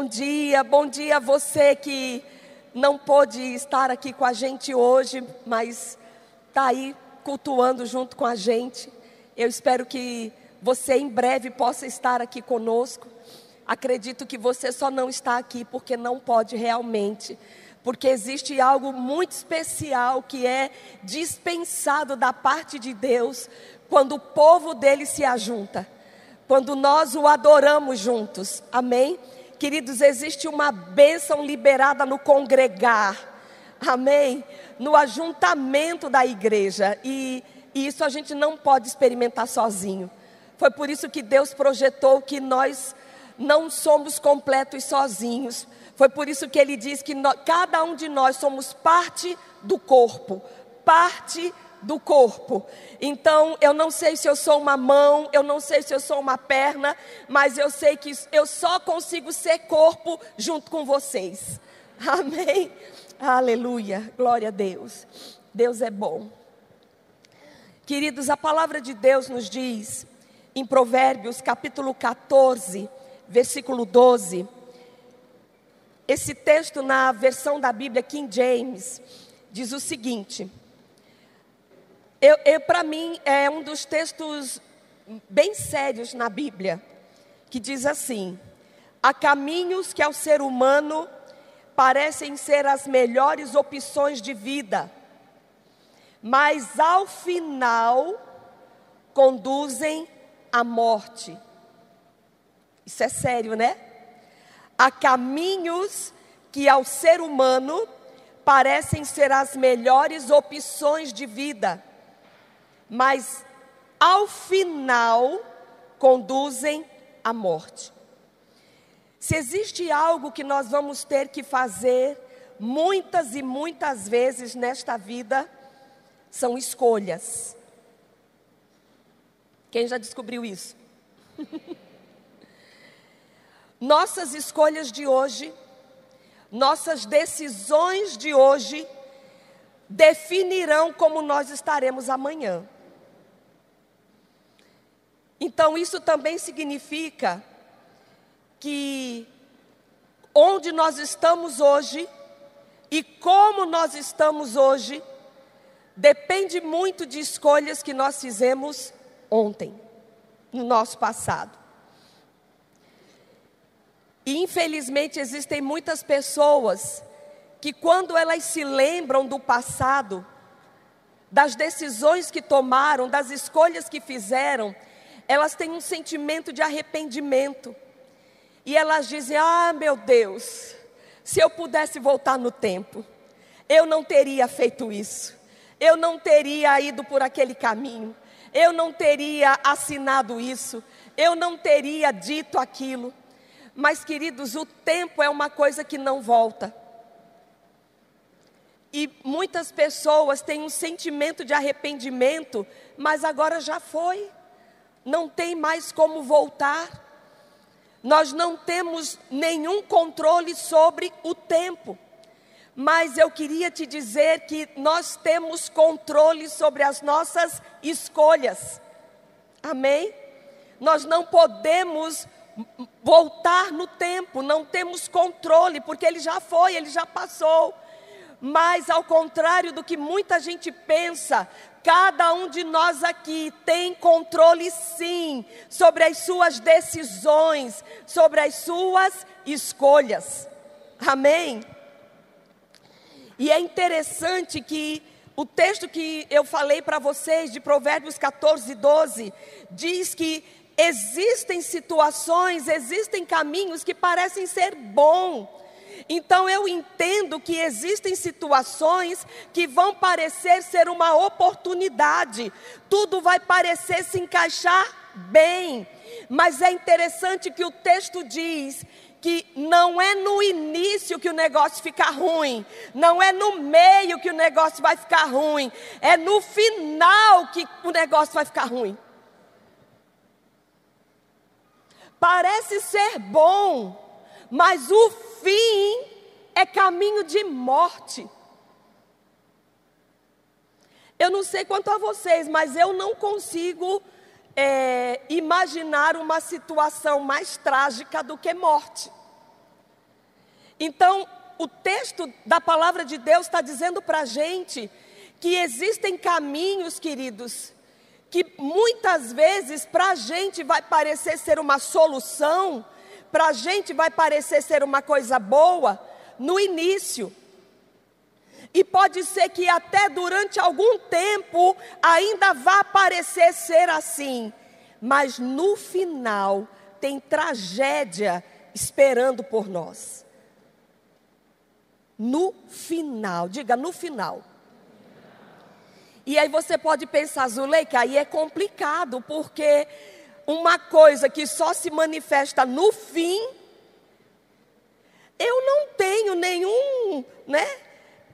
Bom dia, bom dia a você que não pôde estar aqui com a gente hoje, mas está aí cultuando junto com a gente. Eu espero que você em breve possa estar aqui conosco. Acredito que você só não está aqui porque não pode realmente, porque existe algo muito especial que é dispensado da parte de Deus quando o povo dele se ajunta, quando nós o adoramos juntos. Amém? Queridos, existe uma bênção liberada no congregar. Amém? No ajuntamento da igreja. E, e isso a gente não pode experimentar sozinho. Foi por isso que Deus projetou que nós não somos completos sozinhos. Foi por isso que ele diz que cada um de nós somos parte do corpo, parte do corpo. Então, eu não sei se eu sou uma mão, eu não sei se eu sou uma perna, mas eu sei que eu só consigo ser corpo junto com vocês. Amém? Aleluia, glória a Deus. Deus é bom. Queridos, a palavra de Deus nos diz em Provérbios capítulo 14, versículo 12. Esse texto na versão da Bíblia King James diz o seguinte: eu, eu para mim, é um dos textos bem sérios na Bíblia, que diz assim: há caminhos que ao ser humano parecem ser as melhores opções de vida, mas ao final conduzem à morte. Isso é sério, né? Há caminhos que ao ser humano parecem ser as melhores opções de vida, mas ao final conduzem à morte. Se existe algo que nós vamos ter que fazer muitas e muitas vezes nesta vida, são escolhas. Quem já descobriu isso? Nossas escolhas de hoje, nossas decisões de hoje, definirão como nós estaremos amanhã. Então, isso também significa que onde nós estamos hoje e como nós estamos hoje depende muito de escolhas que nós fizemos ontem, no nosso passado. E infelizmente existem muitas pessoas que, quando elas se lembram do passado, das decisões que tomaram, das escolhas que fizeram, elas têm um sentimento de arrependimento. E elas dizem: Ah, meu Deus, se eu pudesse voltar no tempo, eu não teria feito isso, eu não teria ido por aquele caminho, eu não teria assinado isso, eu não teria dito aquilo. Mas, queridos, o tempo é uma coisa que não volta. E muitas pessoas têm um sentimento de arrependimento, mas agora já foi não tem mais como voltar. Nós não temos nenhum controle sobre o tempo. Mas eu queria te dizer que nós temos controle sobre as nossas escolhas. Amém? Nós não podemos voltar no tempo, não temos controle, porque ele já foi, ele já passou. Mas ao contrário do que muita gente pensa, Cada um de nós aqui tem controle, sim, sobre as suas decisões, sobre as suas escolhas. Amém? E é interessante que o texto que eu falei para vocês, de Provérbios 14, 12, diz que existem situações, existem caminhos que parecem ser bons então eu entendo que existem situações que vão parecer ser uma oportunidade, tudo vai parecer se encaixar bem, mas é interessante que o texto diz que não é no início que o negócio fica ruim, não é no meio que o negócio vai ficar ruim, é no final que o negócio vai ficar ruim. Parece ser bom, mas o fim é caminho de morte. Eu não sei quanto a vocês, mas eu não consigo é, imaginar uma situação mais trágica do que morte. Então, o texto da palavra de Deus está dizendo para a gente que existem caminhos, queridos, que muitas vezes para a gente vai parecer ser uma solução, para a gente vai parecer ser uma coisa boa no início. E pode ser que até durante algum tempo ainda vá parecer ser assim, mas no final tem tragédia esperando por nós. No final, diga no final. E aí você pode pensar, Zuleika, aí é complicado, porque uma coisa que só se manifesta no fim, eu não tenho nenhum, né?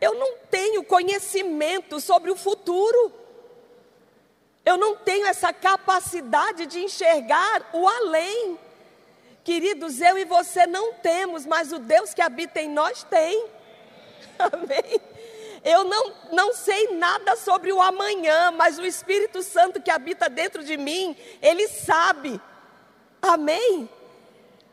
Eu não tenho conhecimento sobre o futuro. Eu não tenho essa capacidade de enxergar o além. Queridos, eu e você não temos, mas o Deus que habita em nós tem. Amém? Eu não, não sei nada sobre o amanhã, mas o Espírito Santo que habita dentro de mim, ele sabe. Amém?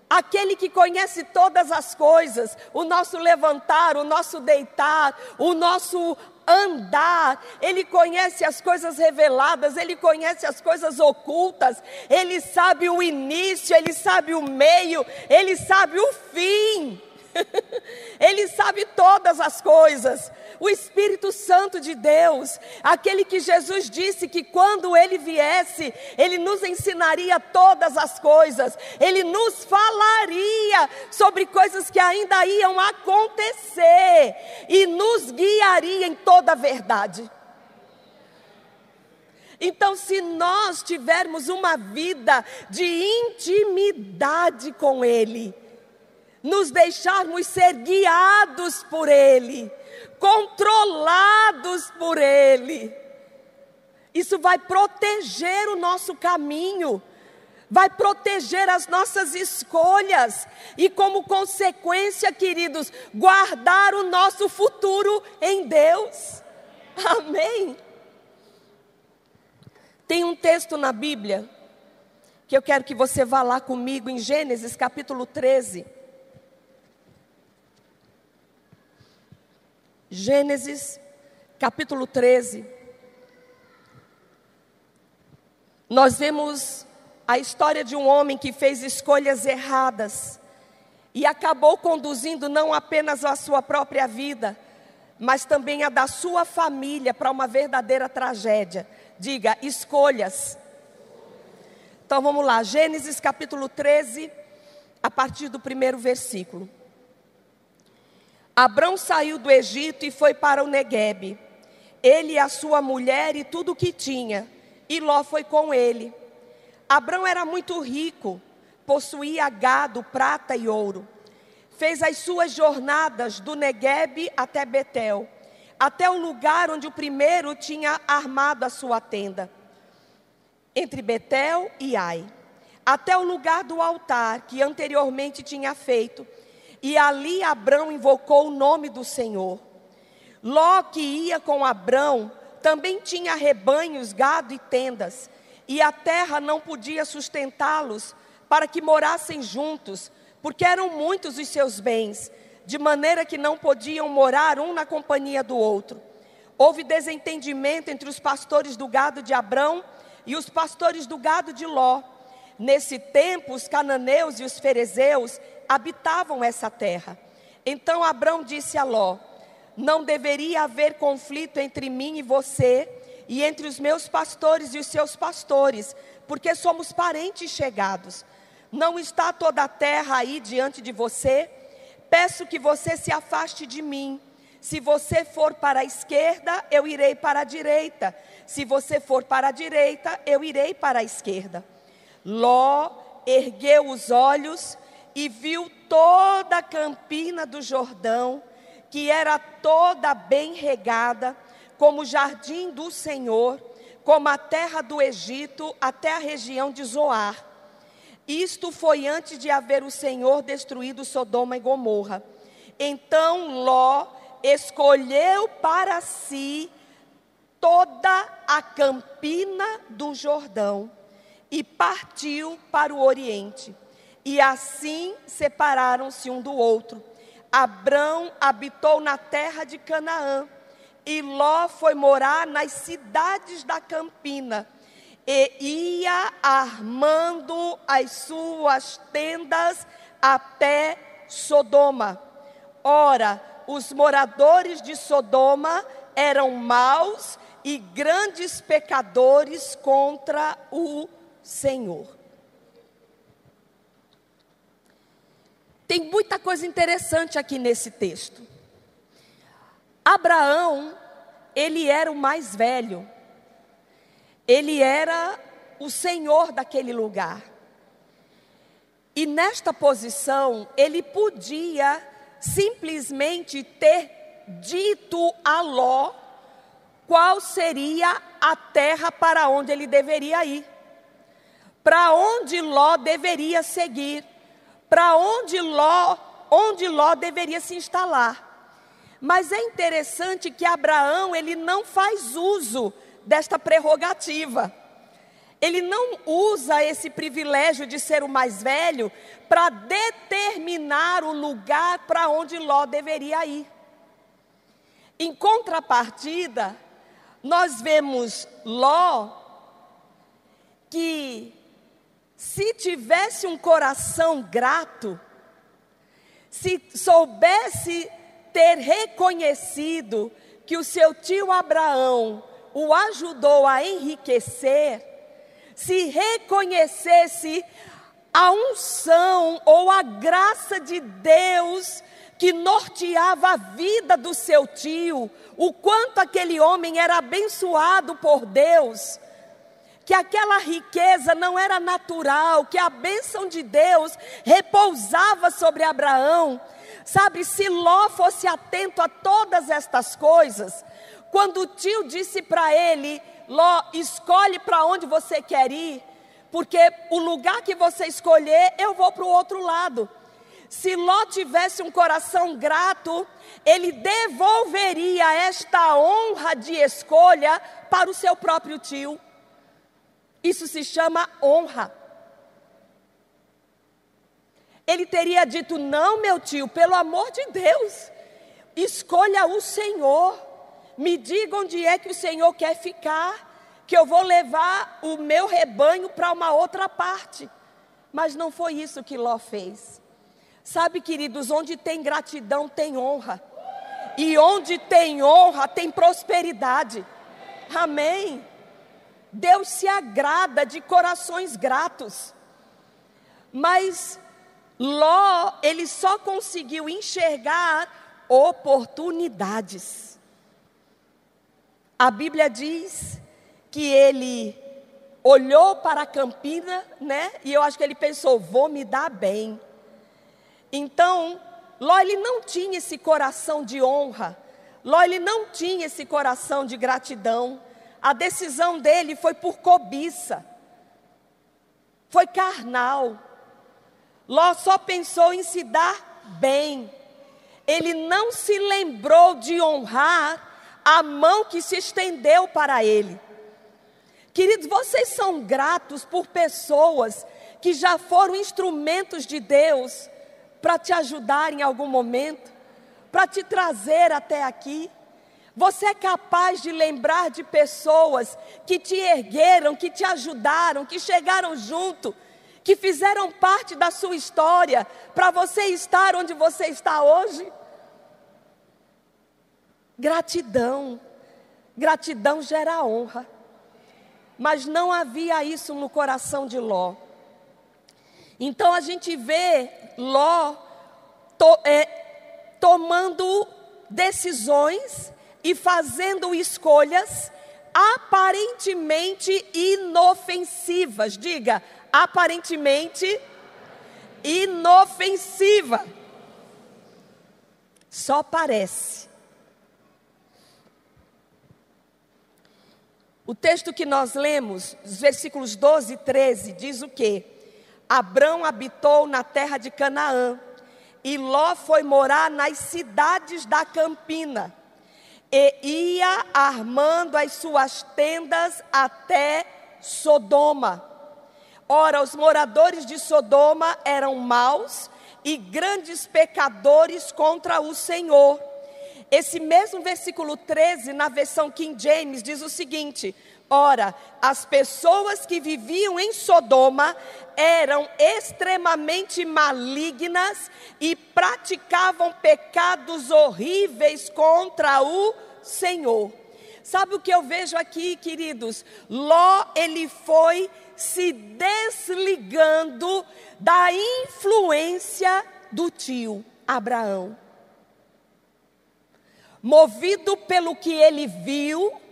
aquele que conhece todas as coisas, o nosso levantar, o nosso deitar, o nosso andar, ele conhece as coisas reveladas, ele conhece as coisas ocultas, ele sabe o início, ele sabe o meio, ele sabe o fim. ele sabe todas as coisas o Espírito Santo de Deus, aquele que Jesus disse que quando ele viesse, ele nos ensinaria todas as coisas, ele nos falaria sobre coisas que ainda iam acontecer e nos guiaria em toda a verdade. Então, se nós tivermos uma vida de intimidade com Ele, nos deixarmos ser guiados por Ele, controlados por Ele. Isso vai proteger o nosso caminho, vai proteger as nossas escolhas e, como consequência, queridos, guardar o nosso futuro em Deus. Amém. Tem um texto na Bíblia que eu quero que você vá lá comigo em Gênesis capítulo 13. Gênesis, capítulo 13. Nós vemos a história de um homem que fez escolhas erradas e acabou conduzindo não apenas a sua própria vida, mas também a da sua família para uma verdadeira tragédia. Diga, escolhas. Então vamos lá, Gênesis capítulo 13, a partir do primeiro versículo. Abrão saiu do Egito e foi para o Neguebe. Ele e a sua mulher e tudo o que tinha. E Ló foi com ele. Abrão era muito rico, possuía gado, prata e ouro. Fez as suas jornadas do Neguebe até Betel, até o lugar onde o primeiro tinha armado a sua tenda, entre Betel e Ai, até o lugar do altar que anteriormente tinha feito e ali Abrão invocou o nome do Senhor. Ló que ia com Abrão também tinha rebanhos, gado e tendas, e a terra não podia sustentá-los para que morassem juntos, porque eram muitos os seus bens, de maneira que não podiam morar um na companhia do outro. Houve desentendimento entre os pastores do gado de Abrão e os pastores do gado de Ló. Nesse tempo, os cananeus e os ferezeus habitavam essa terra. Então Abrão disse a Ló: Não deveria haver conflito entre mim e você, e entre os meus pastores e os seus pastores, porque somos parentes chegados. Não está toda a terra aí diante de você? Peço que você se afaste de mim. Se você for para a esquerda, eu irei para a direita. Se você for para a direita, eu irei para a esquerda. Ló ergueu os olhos e viu toda a campina do Jordão, que era toda bem regada, como o jardim do Senhor, como a terra do Egito até a região de Zoar. Isto foi antes de haver o Senhor destruído Sodoma e Gomorra. Então Ló escolheu para si toda a campina do Jordão e partiu para o Oriente. E assim separaram-se um do outro. Abrão habitou na terra de Canaã, e Ló foi morar nas cidades da campina, e ia armando as suas tendas até Sodoma. Ora, os moradores de Sodoma eram maus e grandes pecadores contra o Senhor. Tem muita coisa interessante aqui nesse texto. Abraão, ele era o mais velho. Ele era o senhor daquele lugar. E nesta posição, ele podia simplesmente ter dito a Ló qual seria a terra para onde ele deveria ir, para onde Ló deveria seguir, para onde Ló, onde Ló deveria se instalar. Mas é interessante que Abraão ele não faz uso desta prerrogativa. Ele não usa esse privilégio de ser o mais velho para determinar o lugar para onde Ló deveria ir. Em contrapartida, nós vemos Ló que se tivesse um coração grato, se soubesse ter reconhecido que o seu tio Abraão o ajudou a enriquecer, se reconhecesse a unção ou a graça de Deus que norteava a vida do seu tio, o quanto aquele homem era abençoado por Deus, que aquela riqueza não era natural, que a bênção de Deus repousava sobre Abraão. Sabe, se Ló fosse atento a todas estas coisas, quando o tio disse para ele: Ló, escolhe para onde você quer ir, porque o lugar que você escolher, eu vou para o outro lado. Se Ló tivesse um coração grato, ele devolveria esta honra de escolha para o seu próprio tio. Isso se chama honra. Ele teria dito: Não, meu tio, pelo amor de Deus, escolha o Senhor. Me diga onde é que o Senhor quer ficar, que eu vou levar o meu rebanho para uma outra parte. Mas não foi isso que Ló fez. Sabe, queridos, onde tem gratidão tem honra. E onde tem honra tem prosperidade. Amém. Deus se agrada de corações gratos. Mas Ló, ele só conseguiu enxergar oportunidades. A Bíblia diz que ele olhou para a campina, né? E eu acho que ele pensou: vou me dar bem. Então, Ló ele não tinha esse coração de honra. Ló ele não tinha esse coração de gratidão. A decisão dele foi por cobiça. Foi carnal. Ló só pensou em se dar bem. Ele não se lembrou de honrar a mão que se estendeu para ele. Queridos, vocês são gratos por pessoas que já foram instrumentos de Deus para te ajudar em algum momento, para te trazer até aqui. Você é capaz de lembrar de pessoas que te ergueram, que te ajudaram, que chegaram junto, que fizeram parte da sua história para você estar onde você está hoje? Gratidão. Gratidão gera honra. Mas não havia isso no coração de Ló. Então a gente vê Ló to, é, tomando decisões e fazendo escolhas aparentemente inofensivas. Diga, aparentemente inofensiva. Só parece. O texto que nós lemos, os versículos 12 e 13, diz o quê? Abrão habitou na terra de Canaã, e Ló foi morar nas cidades da campina, e ia armando as suas tendas até Sodoma. Ora, os moradores de Sodoma eram maus e grandes pecadores contra o Senhor. Esse mesmo versículo 13, na versão King James, diz o seguinte: Ora, as pessoas que viviam em Sodoma eram extremamente malignas e praticavam pecados horríveis contra o Senhor. Sabe o que eu vejo aqui, queridos? Ló, ele foi se desligando da influência do tio Abraão. Movido pelo que ele viu,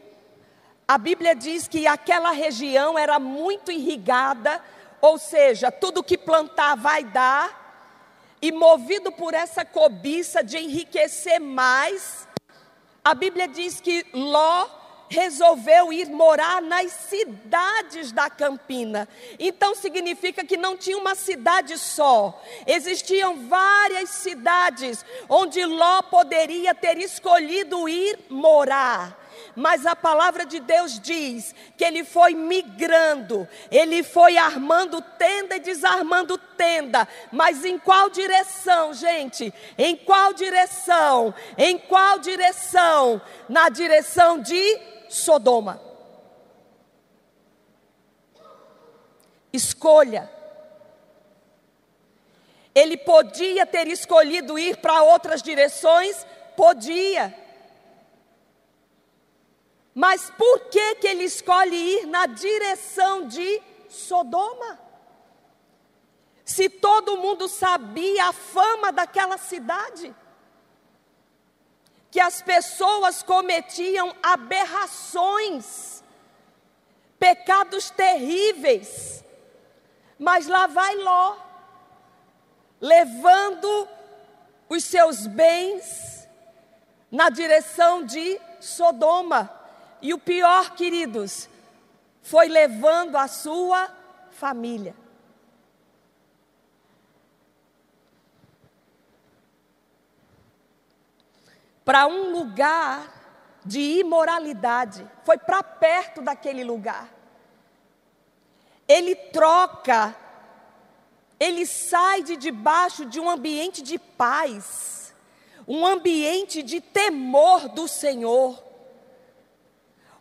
a Bíblia diz que aquela região era muito irrigada, ou seja, tudo que plantar vai dar, e movido por essa cobiça de enriquecer mais, a Bíblia diz que Ló resolveu ir morar nas cidades da Campina. Então significa que não tinha uma cidade só, existiam várias cidades onde Ló poderia ter escolhido ir morar mas a palavra de Deus diz que ele foi migrando, ele foi armando tenda e desarmando tenda, mas em qual direção, gente? Em qual direção? Em qual direção? Na direção de Sodoma. Escolha. Ele podia ter escolhido ir para outras direções? Podia. Mas por que, que ele escolhe ir na direção de Sodoma? Se todo mundo sabia a fama daquela cidade, que as pessoas cometiam aberrações, pecados terríveis, mas lá vai Ló, levando os seus bens na direção de Sodoma. E o pior, queridos, foi levando a sua família. Para um lugar de imoralidade, foi para perto daquele lugar. Ele troca, ele sai de debaixo de um ambiente de paz, um ambiente de temor do Senhor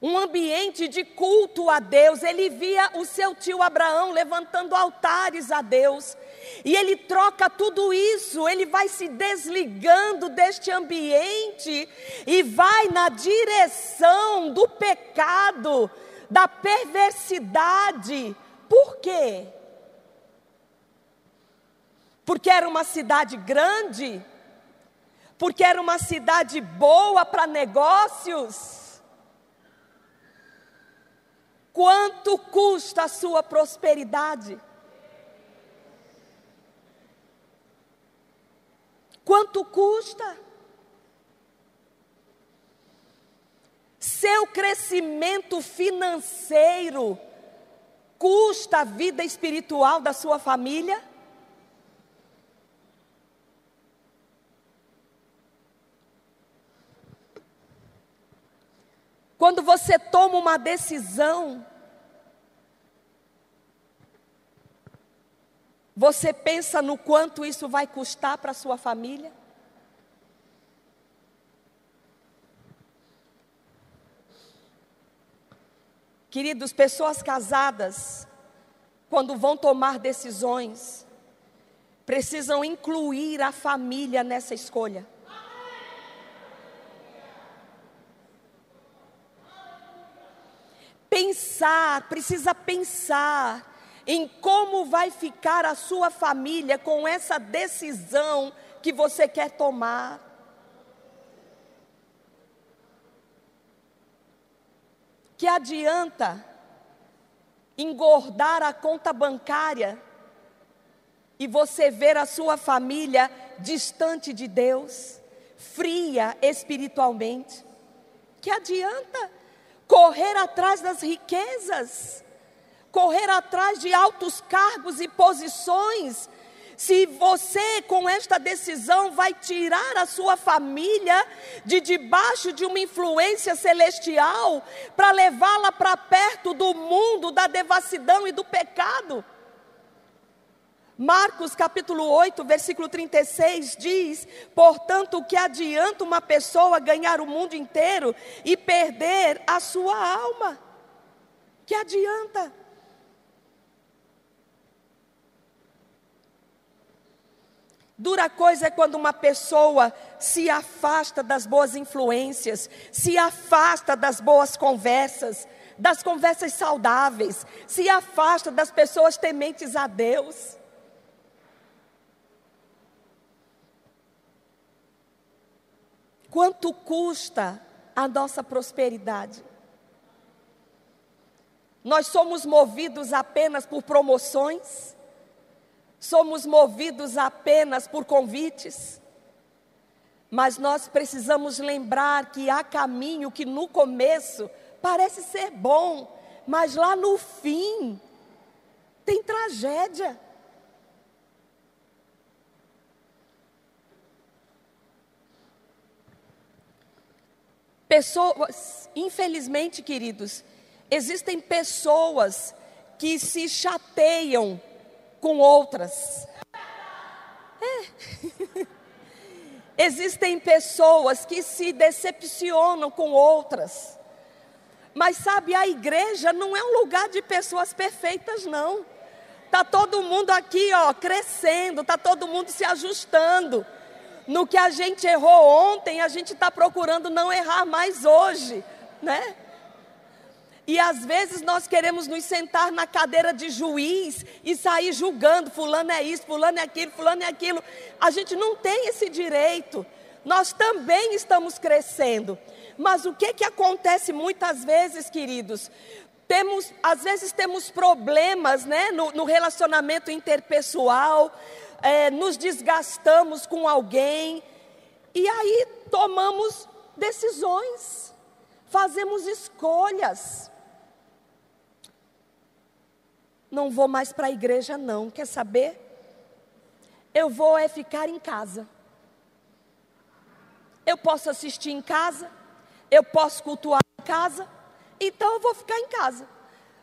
um ambiente de culto a Deus. Ele via o seu tio Abraão levantando altares a Deus. E ele troca tudo isso, ele vai se desligando deste ambiente e vai na direção do pecado, da perversidade. Por quê? Porque era uma cidade grande? Porque era uma cidade boa para negócios? Quanto custa a sua prosperidade? Quanto custa? Seu crescimento financeiro custa a vida espiritual da sua família? Quando você toma uma decisão, você pensa no quanto isso vai custar para sua família? Queridos, pessoas casadas, quando vão tomar decisões, precisam incluir a família nessa escolha. Pensar, precisa pensar em como vai ficar a sua família com essa decisão que você quer tomar. Que adianta engordar a conta bancária e você ver a sua família distante de Deus, fria espiritualmente? Que adianta? Correr atrás das riquezas, correr atrás de altos cargos e posições. Se você, com esta decisão, vai tirar a sua família de debaixo de uma influência celestial para levá-la para perto do mundo da devassidão e do pecado. Marcos capítulo 8, versículo 36 diz: Portanto, o que adianta uma pessoa ganhar o mundo inteiro e perder a sua alma? Que adianta? Dura coisa é quando uma pessoa se afasta das boas influências, se afasta das boas conversas, das conversas saudáveis, se afasta das pessoas tementes a Deus. Quanto custa a nossa prosperidade? Nós somos movidos apenas por promoções? Somos movidos apenas por convites? Mas nós precisamos lembrar que há caminho que no começo parece ser bom, mas lá no fim tem tragédia. Pessoas, infelizmente, queridos, existem pessoas que se chateiam com outras. É. existem pessoas que se decepcionam com outras. Mas sabe, a igreja não é um lugar de pessoas perfeitas, não. Tá todo mundo aqui, ó, crescendo, tá todo mundo se ajustando. No que a gente errou ontem, a gente está procurando não errar mais hoje, né? E às vezes nós queremos nos sentar na cadeira de juiz e sair julgando, fulano é isso, fulano é aquilo, fulano é aquilo. A gente não tem esse direito. Nós também estamos crescendo. Mas o que que acontece muitas vezes, queridos? Temos, às vezes temos problemas, né, no, no relacionamento interpessoal, é, nos desgastamos com alguém, e aí tomamos decisões, fazemos escolhas. Não vou mais para a igreja, não, quer saber? Eu vou é ficar em casa. Eu posso assistir em casa, eu posso cultuar em casa, então eu vou ficar em casa.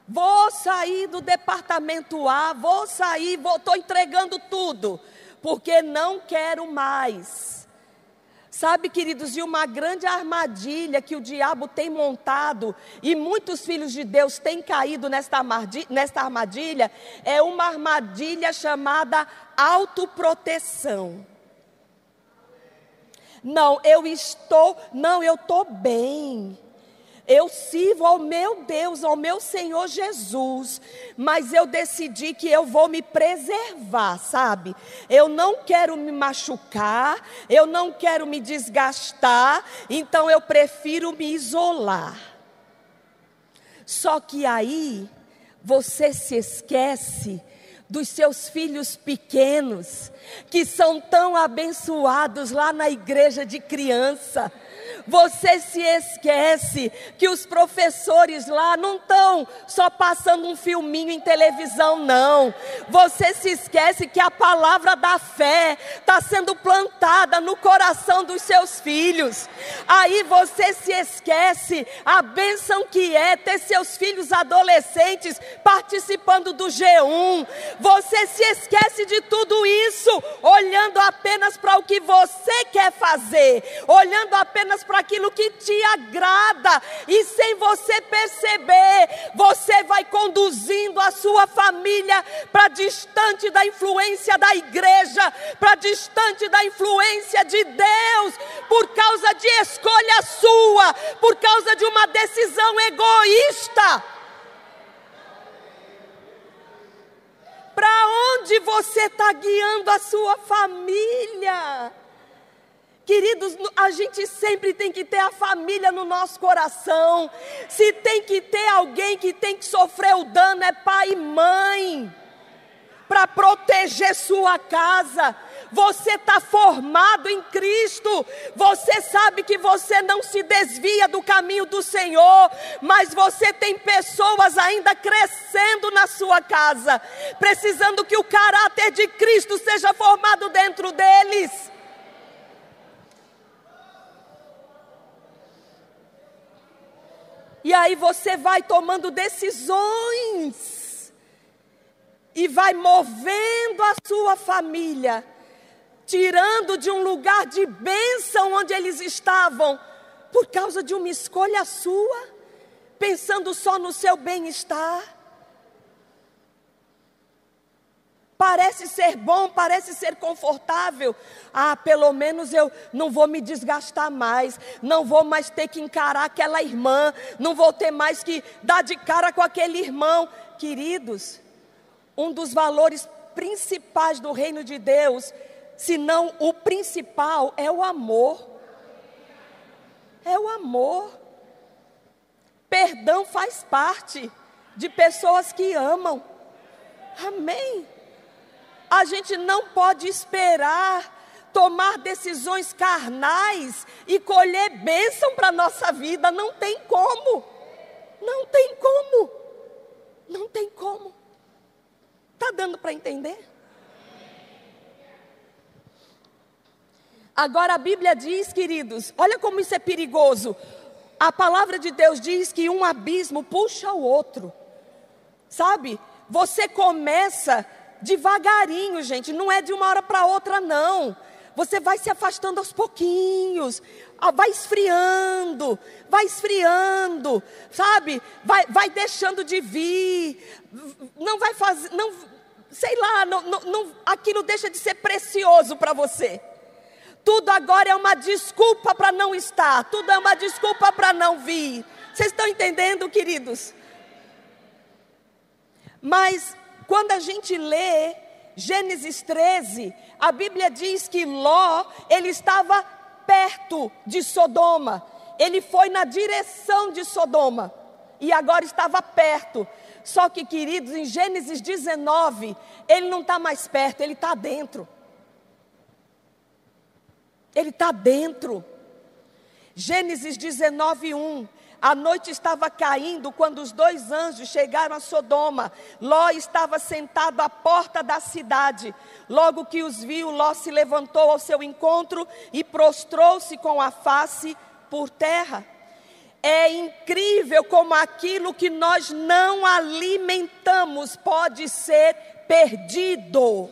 Vou sair do departamento A, vou sair, estou entregando tudo, porque não quero mais. Sabe, queridos, e uma grande armadilha que o diabo tem montado, e muitos filhos de Deus têm caído nesta armadilha é uma armadilha chamada autoproteção. Não, eu estou, não, eu estou bem. Eu sirvo ao meu Deus, ao meu Senhor Jesus, mas eu decidi que eu vou me preservar, sabe? Eu não quero me machucar, eu não quero me desgastar, então eu prefiro me isolar. Só que aí você se esquece dos seus filhos pequenos, que são tão abençoados lá na igreja de criança você se esquece que os professores lá não estão só passando um filminho em televisão, não. Você se esquece que a palavra da fé está sendo plantada no coração dos seus filhos. Aí você se esquece a bênção que é ter seus filhos adolescentes participando do G1. Você se esquece de tudo isso, olhando apenas para o que você quer fazer, olhando para aquilo que te agrada, e sem você perceber, você vai conduzindo a sua família para distante da influência da igreja, para distante da influência de Deus, por causa de escolha sua, por causa de uma decisão egoísta. Para onde você está guiando a sua família? Queridos, a gente sempre tem que ter a família no nosso coração. Se tem que ter alguém que tem que sofrer o dano, é pai e mãe. Para proteger sua casa. Você está formado em Cristo. Você sabe que você não se desvia do caminho do Senhor. Mas você tem pessoas ainda crescendo na sua casa. Precisando que o caráter de Cristo seja formado dentro deles. E aí você vai tomando decisões. e vai movendo a sua família, tirando de um lugar de bênção onde eles estavam, por causa de uma escolha sua, pensando só no seu bem-estar. Parece ser bom, parece ser confortável. Ah, pelo menos eu não vou me desgastar mais, não vou mais ter que encarar aquela irmã, não vou ter mais que dar de cara com aquele irmão. Queridos, um dos valores principais do reino de Deus, se não o principal, é o amor. É o amor. Perdão faz parte de pessoas que amam. Amém. A gente não pode esperar tomar decisões carnais e colher bênção para a nossa vida. Não tem como. Não tem como. Não tem como. Está dando para entender? Agora a Bíblia diz, queridos, olha como isso é perigoso. A palavra de Deus diz que um abismo puxa o outro. Sabe? Você começa devagarinho, gente, não é de uma hora para outra, não. Você vai se afastando aos pouquinhos, vai esfriando, vai esfriando, sabe? Vai, vai deixando de vir, não vai fazer, não, sei lá, não, não, não aquilo deixa de ser precioso para você. Tudo agora é uma desculpa para não estar, tudo é uma desculpa para não vir. Vocês estão entendendo, queridos? Mas quando a gente lê Gênesis 13, a Bíblia diz que Ló, ele estava perto de Sodoma. Ele foi na direção de Sodoma e agora estava perto. Só que, queridos, em Gênesis 19, ele não está mais perto, ele está dentro. Ele está dentro. Gênesis 19, 1. A noite estava caindo quando os dois anjos chegaram a Sodoma. Ló estava sentado à porta da cidade. Logo que os viu, Ló se levantou ao seu encontro e prostrou-se com a face por terra. É incrível como aquilo que nós não alimentamos pode ser perdido.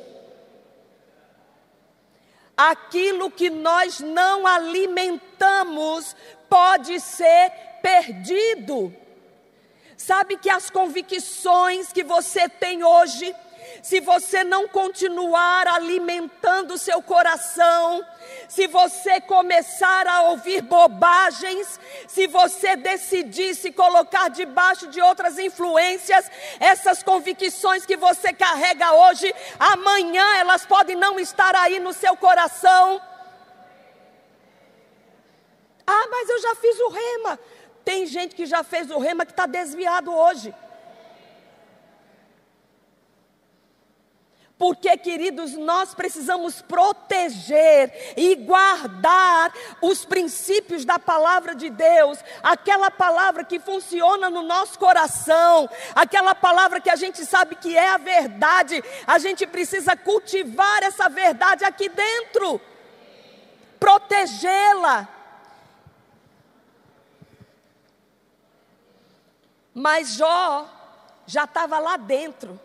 Aquilo que nós não alimentamos pode ser perdido. Sabe que as convicções que você tem hoje, se você não continuar alimentando seu coração, se você começar a ouvir bobagens, se você decidir se colocar debaixo de outras influências, essas convicções que você carrega hoje, amanhã elas podem não estar aí no seu coração. Ah, mas eu já fiz o rema. Tem gente que já fez o rema que está desviado hoje. Porque, queridos, nós precisamos proteger e guardar os princípios da palavra de Deus, aquela palavra que funciona no nosso coração, aquela palavra que a gente sabe que é a verdade, a gente precisa cultivar essa verdade aqui dentro, protegê-la. Mas Jó já estava lá dentro.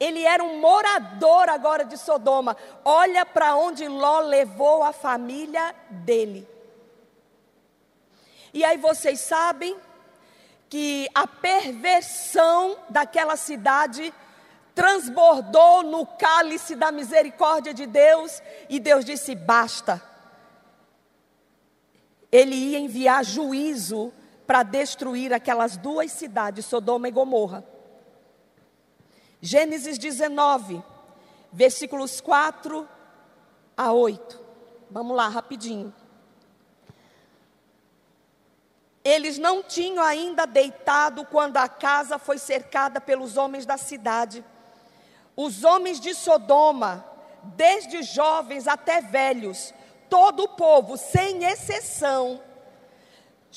Ele era um morador agora de Sodoma. Olha para onde Ló levou a família dele. E aí vocês sabem que a perversão daquela cidade transbordou no cálice da misericórdia de Deus e Deus disse: basta. Ele ia enviar juízo para destruir aquelas duas cidades, Sodoma e Gomorra. Gênesis 19, versículos 4 a 8. Vamos lá, rapidinho. Eles não tinham ainda deitado quando a casa foi cercada pelos homens da cidade. Os homens de Sodoma, desde jovens até velhos, todo o povo, sem exceção,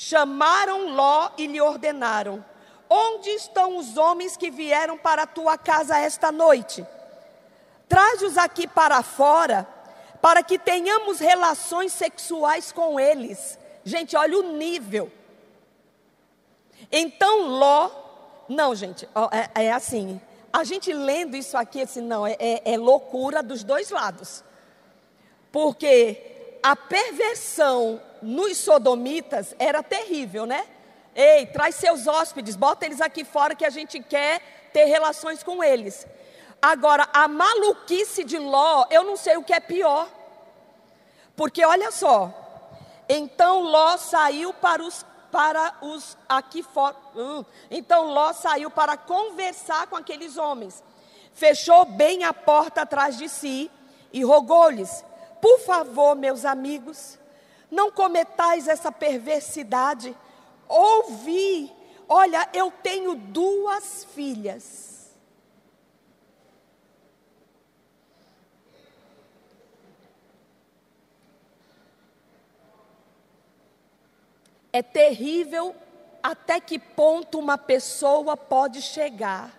chamaram Ló e lhe ordenaram: Onde estão os homens que vieram para a tua casa esta noite? Traz-os aqui para fora, para que tenhamos relações sexuais com eles. Gente, olha o nível. Então Ló, não, gente, é, é assim. a gente lendo isso aqui, assim, não, é, é, é loucura dos dois lados. Porque a perversão nos sodomitas era terrível, né? Ei, traz seus hóspedes, bota eles aqui fora que a gente quer ter relações com eles. Agora, a maluquice de Ló, eu não sei o que é pior. Porque olha só, então Ló saiu para os para os aqui fora. Hum. Então Ló saiu para conversar com aqueles homens. Fechou bem a porta atrás de si e rogou-lhes: Por favor, meus amigos, não cometais essa perversidade. Ouvi, olha, eu tenho duas filhas. É terrível até que ponto uma pessoa pode chegar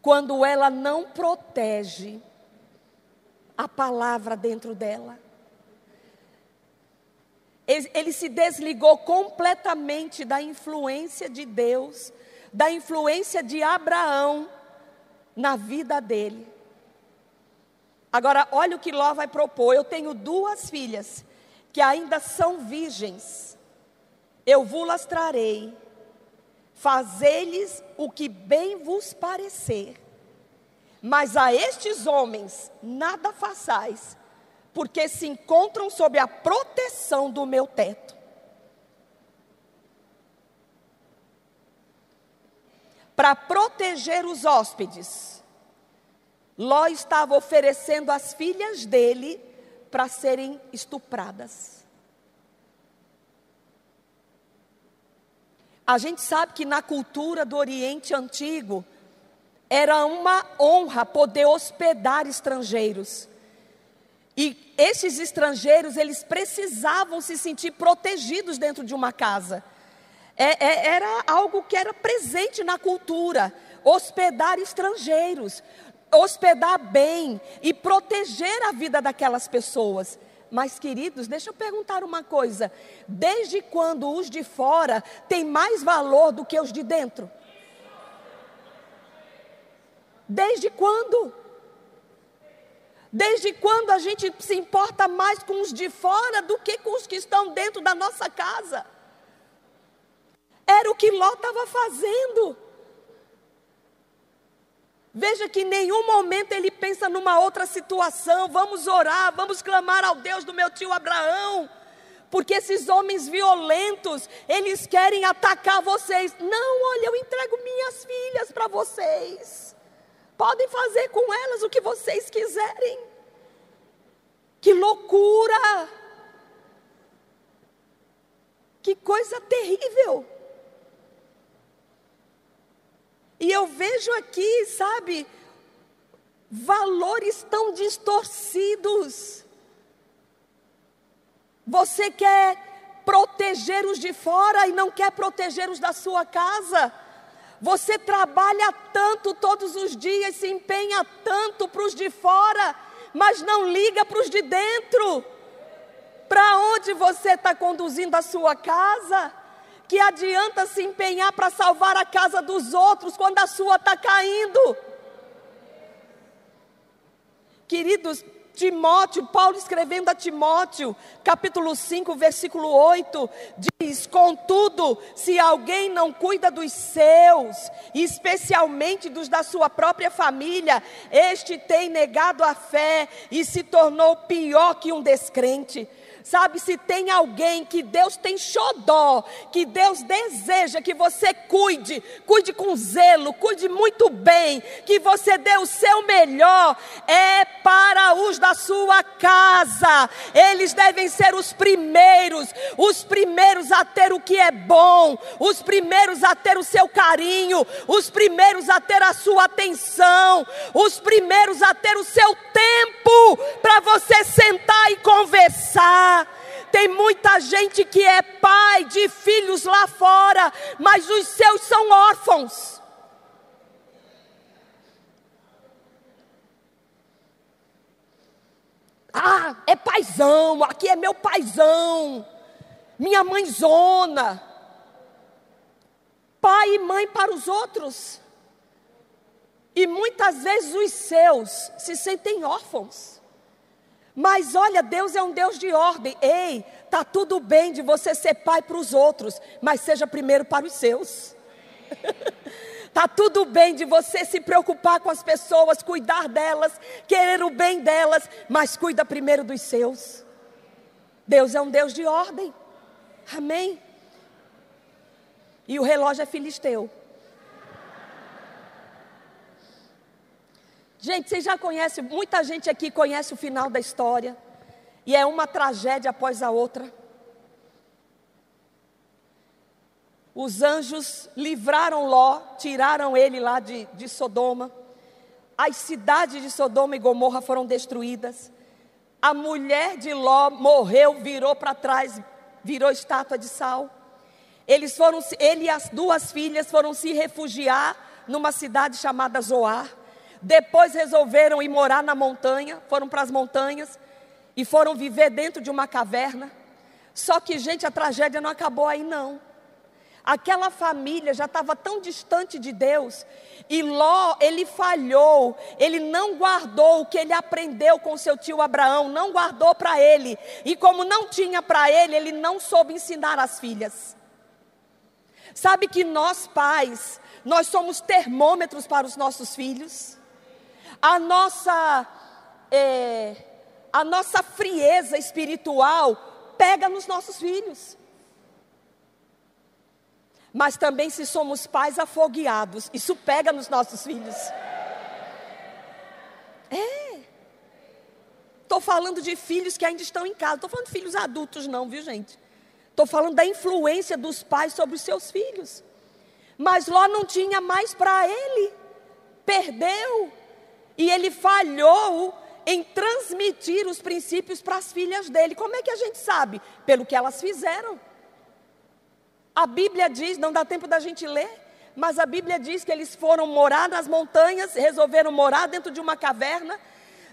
quando ela não protege a palavra dentro dela. Ele, se desligou completamente da influência de Deus, da influência de Abraão na vida dele. Agora, olha o que Ló vai propor. Eu tenho duas filhas que ainda são virgens eu vos lastrarei, fazei-lhes o que bem vos parecer. Mas a estes homens nada façais, porque se encontram sob a proteção do meu teto. Para proteger os hóspedes, Ló estava oferecendo as filhas dele para serem estupradas. A gente sabe que na cultura do Oriente Antigo era uma honra poder hospedar estrangeiros. E esses estrangeiros, eles precisavam se sentir protegidos dentro de uma casa. É, é, era algo que era presente na cultura, hospedar estrangeiros, hospedar bem e proteger a vida daquelas pessoas. Mas, queridos, deixa eu perguntar uma coisa: desde quando os de fora têm mais valor do que os de dentro? Desde quando? Desde quando a gente se importa mais com os de fora do que com os que estão dentro da nossa casa? Era o que Ló estava fazendo. Veja que em nenhum momento ele pensa numa outra situação. Vamos orar, vamos clamar ao Deus do meu tio Abraão. Porque esses homens violentos, eles querem atacar vocês. Não, olha, eu entrego minhas filhas para vocês. Podem fazer com elas o que vocês quiserem. Que loucura! Que coisa terrível! E eu vejo aqui, sabe, valores tão distorcidos. Você quer proteger os de fora e não quer proteger os da sua casa. Você trabalha tanto todos os dias, se empenha tanto para os de fora, mas não liga para os de dentro. Para onde você está conduzindo a sua casa? Que adianta se empenhar para salvar a casa dos outros quando a sua está caindo? Queridos, Timóteo, Paulo escrevendo a Timóteo, capítulo 5, versículo 8, diz: Contudo, se alguém não cuida dos seus, especialmente dos da sua própria família, este tem negado a fé e se tornou pior que um descrente. Sabe, se tem alguém que Deus tem xodó, que Deus deseja que você cuide, cuide com zelo, cuide muito bem, que você dê o seu melhor, é para os da sua casa. Eles devem ser os primeiros, os primeiros a ter o que é bom, os primeiros a ter o seu carinho, os primeiros a ter a sua atenção, os primeiros a ter o seu tempo para você sentar e conversar. Tem muita gente que é pai de filhos lá fora, mas os seus são órfãos. Ah, é paizão, aqui é meu paizão, minha mãezona. Pai e mãe para os outros. E muitas vezes os seus se sentem órfãos. Mas olha, Deus é um Deus de ordem. Ei, tá tudo bem de você ser pai para os outros, mas seja primeiro para os seus. Tá tudo bem de você se preocupar com as pessoas, cuidar delas, querer o bem delas, mas cuida primeiro dos seus. Deus é um Deus de ordem. Amém. E o relógio é filisteu. Gente, vocês já conhecem, muita gente aqui conhece o final da história. E é uma tragédia após a outra. Os anjos livraram Ló, tiraram ele lá de, de Sodoma. As cidades de Sodoma e Gomorra foram destruídas. A mulher de Ló morreu, virou para trás, virou estátua de sal. Eles foram, ele e as duas filhas foram se refugiar numa cidade chamada Zoar. Depois resolveram ir morar na montanha, foram para as montanhas e foram viver dentro de uma caverna. Só que, gente, a tragédia não acabou aí não. Aquela família já estava tão distante de Deus, e Ló, ele falhou, ele não guardou o que ele aprendeu com seu tio Abraão, não guardou para ele, e como não tinha para ele, ele não soube ensinar as filhas. Sabe que nós pais, nós somos termômetros para os nossos filhos a nossa, é, a nossa frieza espiritual pega nos nossos filhos. Mas também, se somos pais afogueados, isso pega nos nossos filhos. É. Estou falando de filhos que ainda estão em casa. Estou falando de filhos adultos, não, viu, gente? Estou falando da influência dos pais sobre os seus filhos. Mas Ló não tinha mais para ele. Perdeu. E ele falhou em transmitir os princípios para as filhas dele. Como é que a gente sabe? Pelo que elas fizeram. A Bíblia diz, não dá tempo da gente ler, mas a Bíblia diz que eles foram morar nas montanhas, resolveram morar dentro de uma caverna.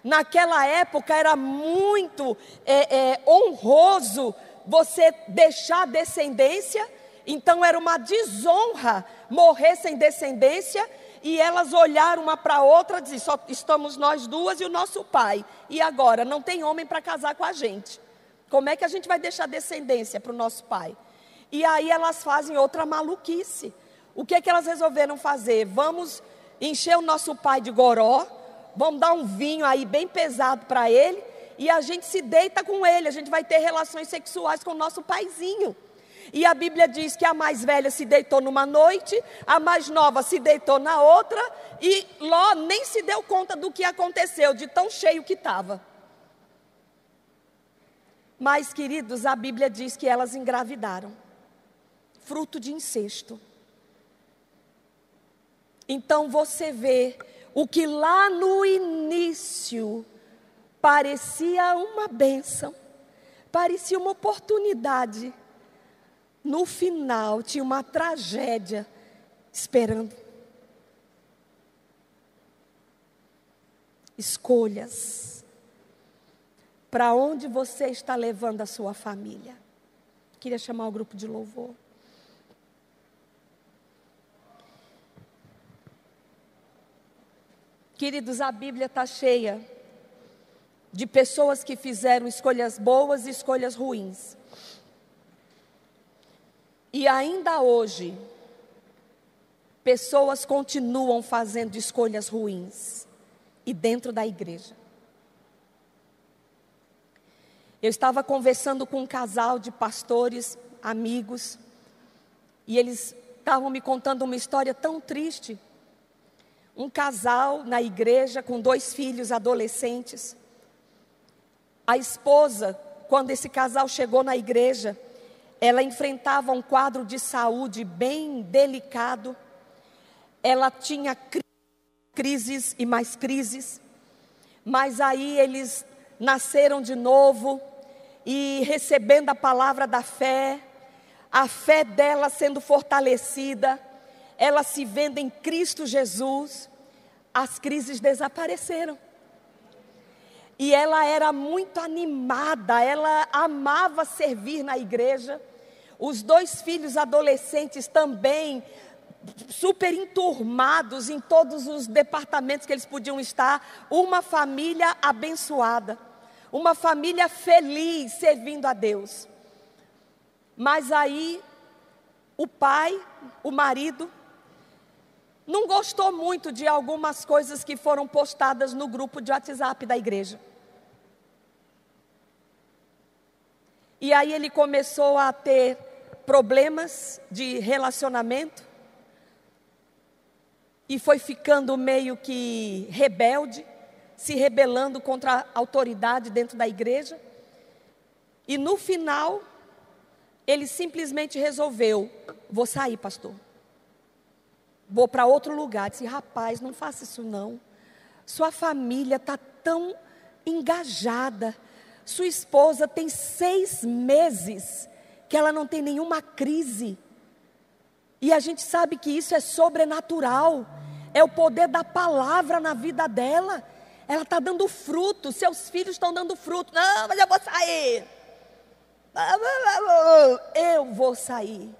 Naquela época era muito é, é, honroso você deixar descendência, então era uma desonra morrer sem descendência e elas olharam uma para a outra e disseram: só estamos nós duas e o nosso pai. E agora, não tem homem para casar com a gente. Como é que a gente vai deixar descendência para o nosso pai? E aí elas fazem outra maluquice. O que é que elas resolveram fazer? Vamos encher o nosso pai de goró, vamos dar um vinho aí bem pesado para ele, e a gente se deita com ele, a gente vai ter relações sexuais com o nosso paizinho. E a Bíblia diz que a mais velha se deitou numa noite, a mais nova se deitou na outra, e Ló nem se deu conta do que aconteceu, de tão cheio que estava. Mas, queridos, a Bíblia diz que elas engravidaram, fruto de incesto. Então você vê o que lá no início parecia uma bênção, parecia uma oportunidade no final tinha uma tragédia esperando. Escolhas. Para onde você está levando a sua família? Queria chamar o grupo de louvor. Queridos, a Bíblia está cheia de pessoas que fizeram escolhas boas e escolhas ruins. E ainda hoje, pessoas continuam fazendo escolhas ruins e dentro da igreja. Eu estava conversando com um casal de pastores, amigos, e eles estavam me contando uma história tão triste. Um casal na igreja com dois filhos adolescentes. A esposa, quando esse casal chegou na igreja, ela enfrentava um quadro de saúde bem delicado. Ela tinha crises e mais crises. Mas aí eles nasceram de novo e recebendo a palavra da fé, a fé dela sendo fortalecida, ela se vendo em Cristo Jesus, as crises desapareceram. E ela era muito animada, ela amava servir na igreja. Os dois filhos adolescentes também super enturmados em todos os departamentos que eles podiam estar, uma família abençoada, uma família feliz servindo a Deus. Mas aí o pai, o marido, não gostou muito de algumas coisas que foram postadas no grupo de WhatsApp da igreja. E aí ele começou a ter problemas de relacionamento e foi ficando meio que rebelde, se rebelando contra a autoridade dentro da igreja. E no final, ele simplesmente resolveu: vou sair, pastor. Vou para outro lugar. Disse: rapaz, não faça isso não. Sua família está tão engajada. Sua esposa tem seis meses que ela não tem nenhuma crise. E a gente sabe que isso é sobrenatural. É o poder da palavra na vida dela. Ela está dando fruto, seus filhos estão dando fruto. Não, mas eu vou sair. Eu vou sair.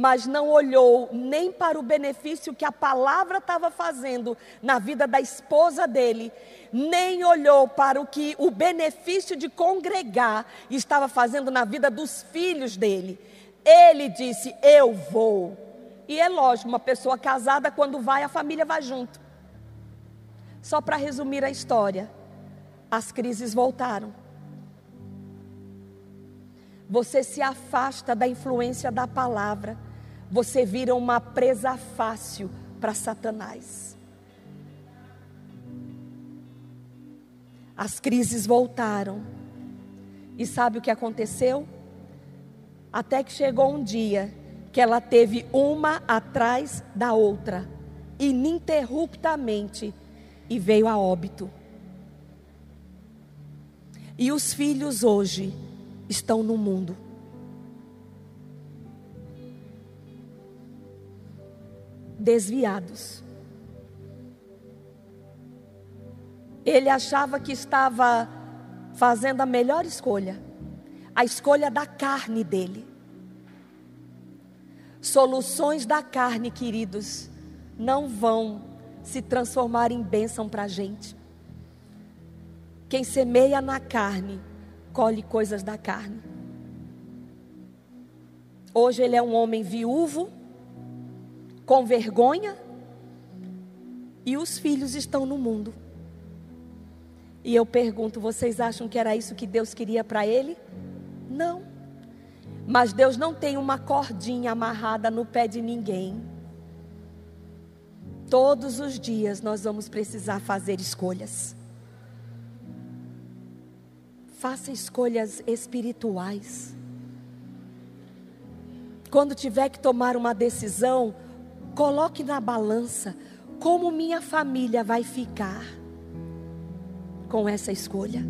Mas não olhou nem para o benefício que a palavra estava fazendo na vida da esposa dele, nem olhou para o que o benefício de congregar estava fazendo na vida dos filhos dele. Ele disse: Eu vou. E é lógico, uma pessoa casada, quando vai, a família vai junto. Só para resumir a história, as crises voltaram. Você se afasta da influência da palavra, você vira uma presa fácil para Satanás. As crises voltaram. E sabe o que aconteceu? Até que chegou um dia que ela teve uma atrás da outra, ininterruptamente, e veio a óbito. E os filhos hoje estão no mundo. Desviados. Ele achava que estava fazendo a melhor escolha a escolha da carne dele. Soluções da carne, queridos, não vão se transformar em bênção para a gente. Quem semeia na carne, colhe coisas da carne. Hoje ele é um homem viúvo, com vergonha, e os filhos estão no mundo. E eu pergunto: vocês acham que era isso que Deus queria para ele? Não. Mas Deus não tem uma cordinha amarrada no pé de ninguém. Todos os dias nós vamos precisar fazer escolhas. Faça escolhas espirituais. Quando tiver que tomar uma decisão, coloque na balança como minha família vai ficar com essa escolha.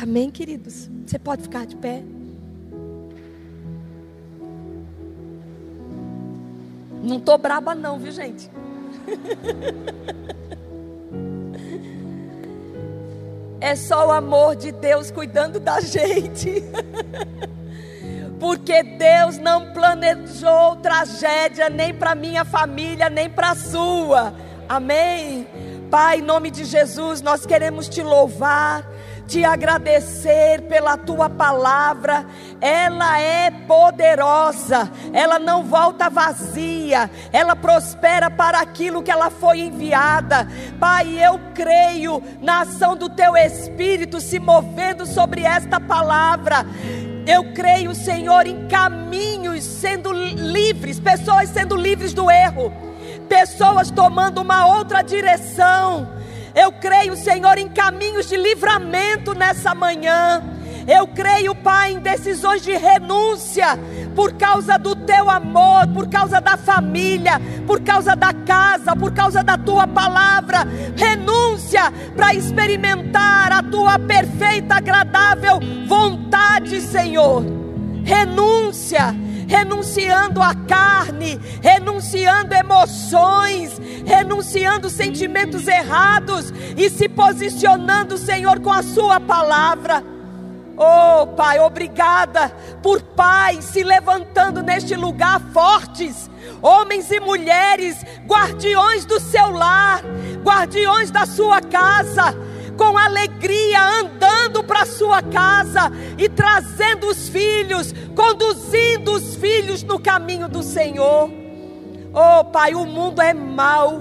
Amém, queridos? Você pode ficar de pé. Não tô braba não, viu, gente? É só o amor de Deus cuidando da gente. Porque Deus não planejou tragédia nem para minha família, nem para a sua. Amém. Pai, em nome de Jesus, nós queremos te louvar te agradecer pela tua palavra. Ela é poderosa, ela não volta vazia, ela prospera para aquilo que ela foi enviada. Pai, eu creio na ação do teu espírito se movendo sobre esta palavra. Eu creio, Senhor, em caminhos sendo livres, pessoas sendo livres do erro, pessoas tomando uma outra direção eu creio, Senhor, em caminhos de livramento nessa manhã. Eu creio, Pai, em decisões de renúncia por causa do teu amor, por causa da família, por causa da casa, por causa da tua palavra. Renúncia para experimentar a tua perfeita, agradável vontade, Senhor. Renúncia renunciando a carne, renunciando emoções, renunciando sentimentos errados e se posicionando, Senhor, com a Sua palavra. Oh, Pai, obrigada por pais se levantando neste lugar fortes, homens e mulheres, guardiões do seu lar, guardiões da sua casa, com alegria andando para sua casa e trazendo os filhos, conduzindo os filhos no caminho do Senhor. Oh, Pai, o mundo é mau,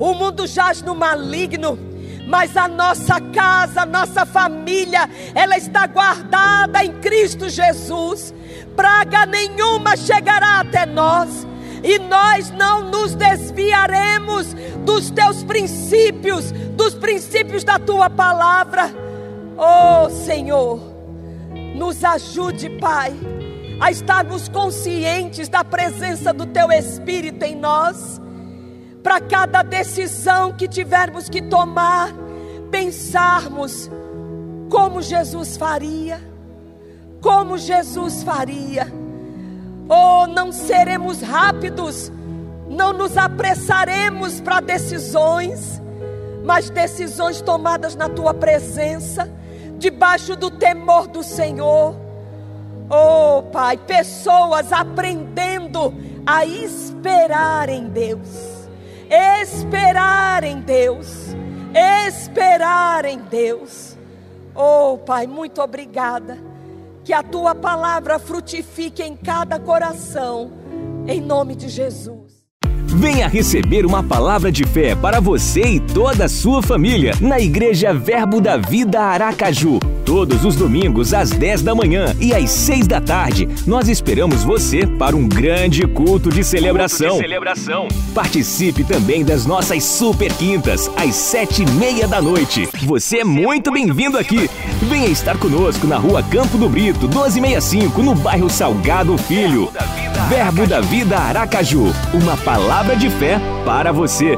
o mundo jaz no maligno mas a nossa casa, a nossa família, ela está guardada em Cristo Jesus. Praga nenhuma chegará até nós, e nós não nos desviaremos dos teus princípios, dos princípios da tua palavra. Oh Senhor, nos ajude, Pai, a estarmos conscientes da presença do teu Espírito em nós para cada decisão que tivermos que tomar, pensarmos como Jesus faria, como Jesus faria. Oh, não seremos rápidos, não nos apressaremos para decisões, mas decisões tomadas na tua presença, debaixo do temor do Senhor. Oh, Pai, pessoas aprendendo a esperar em Deus Esperar em Deus. Esperar em Deus. Oh, Pai, muito obrigada. Que a tua palavra frutifique em cada coração. Em nome de Jesus. Venha receber uma palavra de fé para você e toda a sua família na Igreja Verbo da Vida Aracaju. Todos os domingos às 10 da manhã e às 6 da tarde, nós esperamos você para um grande culto de celebração. Culto de celebração. Participe também das nossas super quintas às sete e meia da noite. Você é muito bem-vindo aqui. Venha estar conosco na rua Campo do Brito, 1265, no bairro Salgado Filho. Verbo da Vida Aracaju. Uma palavra de fé para você.